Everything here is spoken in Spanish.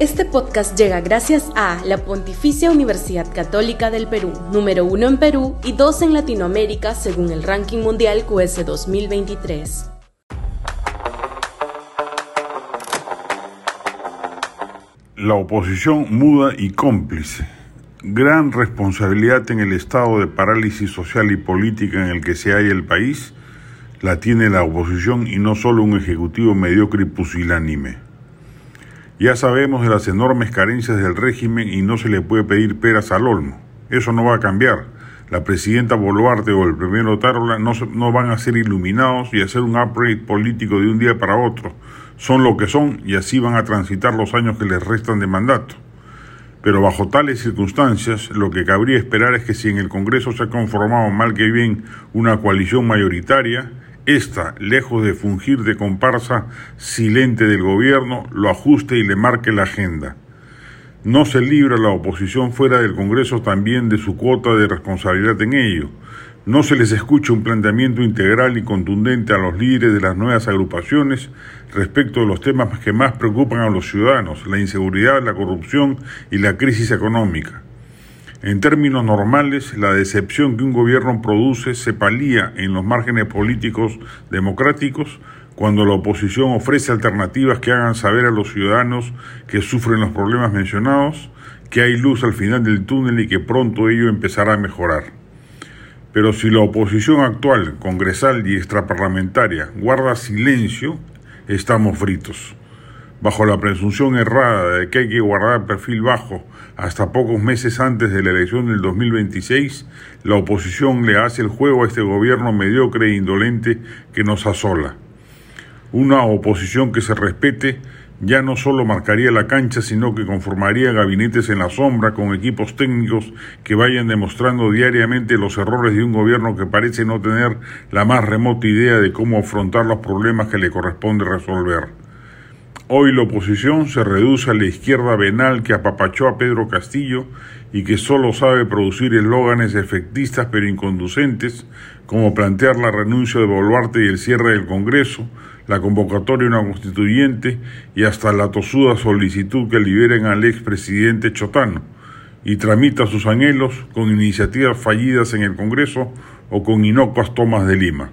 Este podcast llega gracias a la Pontificia Universidad Católica del Perú, número uno en Perú y dos en Latinoamérica según el ranking mundial QS 2023. La oposición muda y cómplice. Gran responsabilidad en el estado de parálisis social y política en el que se halla el país la tiene la oposición y no solo un ejecutivo mediocre y pusilánime. Ya sabemos de las enormes carencias del régimen y no se le puede pedir peras al olmo. Eso no va a cambiar. La presidenta Boluarte o el primero Tarola no, no van a ser iluminados y hacer un upgrade político de un día para otro. Son lo que son y así van a transitar los años que les restan de mandato. Pero bajo tales circunstancias, lo que cabría esperar es que si en el Congreso se ha conformado mal que bien una coalición mayoritaria, esta, lejos de fungir de comparsa silente del gobierno, lo ajuste y le marque la agenda. No se libra la oposición fuera del Congreso también de su cuota de responsabilidad en ello. No se les escucha un planteamiento integral y contundente a los líderes de las nuevas agrupaciones respecto de los temas que más preocupan a los ciudadanos, la inseguridad, la corrupción y la crisis económica. En términos normales, la decepción que un gobierno produce se palía en los márgenes políticos democráticos cuando la oposición ofrece alternativas que hagan saber a los ciudadanos que sufren los problemas mencionados que hay luz al final del túnel y que pronto ello empezará a mejorar. Pero si la oposición actual, congresal y extraparlamentaria, guarda silencio, estamos fritos bajo la presunción errada de que hay que guardar perfil bajo hasta pocos meses antes de la elección del 2026, la oposición le hace el juego a este gobierno mediocre e indolente que nos asola. Una oposición que se respete ya no solo marcaría la cancha, sino que conformaría gabinetes en la sombra con equipos técnicos que vayan demostrando diariamente los errores de un gobierno que parece no tener la más remota idea de cómo afrontar los problemas que le corresponde resolver. Hoy la oposición se reduce a la izquierda venal que apapachó a Pedro Castillo y que solo sabe producir eslóganes efectistas pero inconducentes, como plantear la renuncia de Boluarte y el cierre del Congreso, la convocatoria de una constituyente y hasta la tosuda solicitud que liberen al expresidente Chotano, y tramita sus anhelos con iniciativas fallidas en el Congreso o con inocuas tomas de Lima.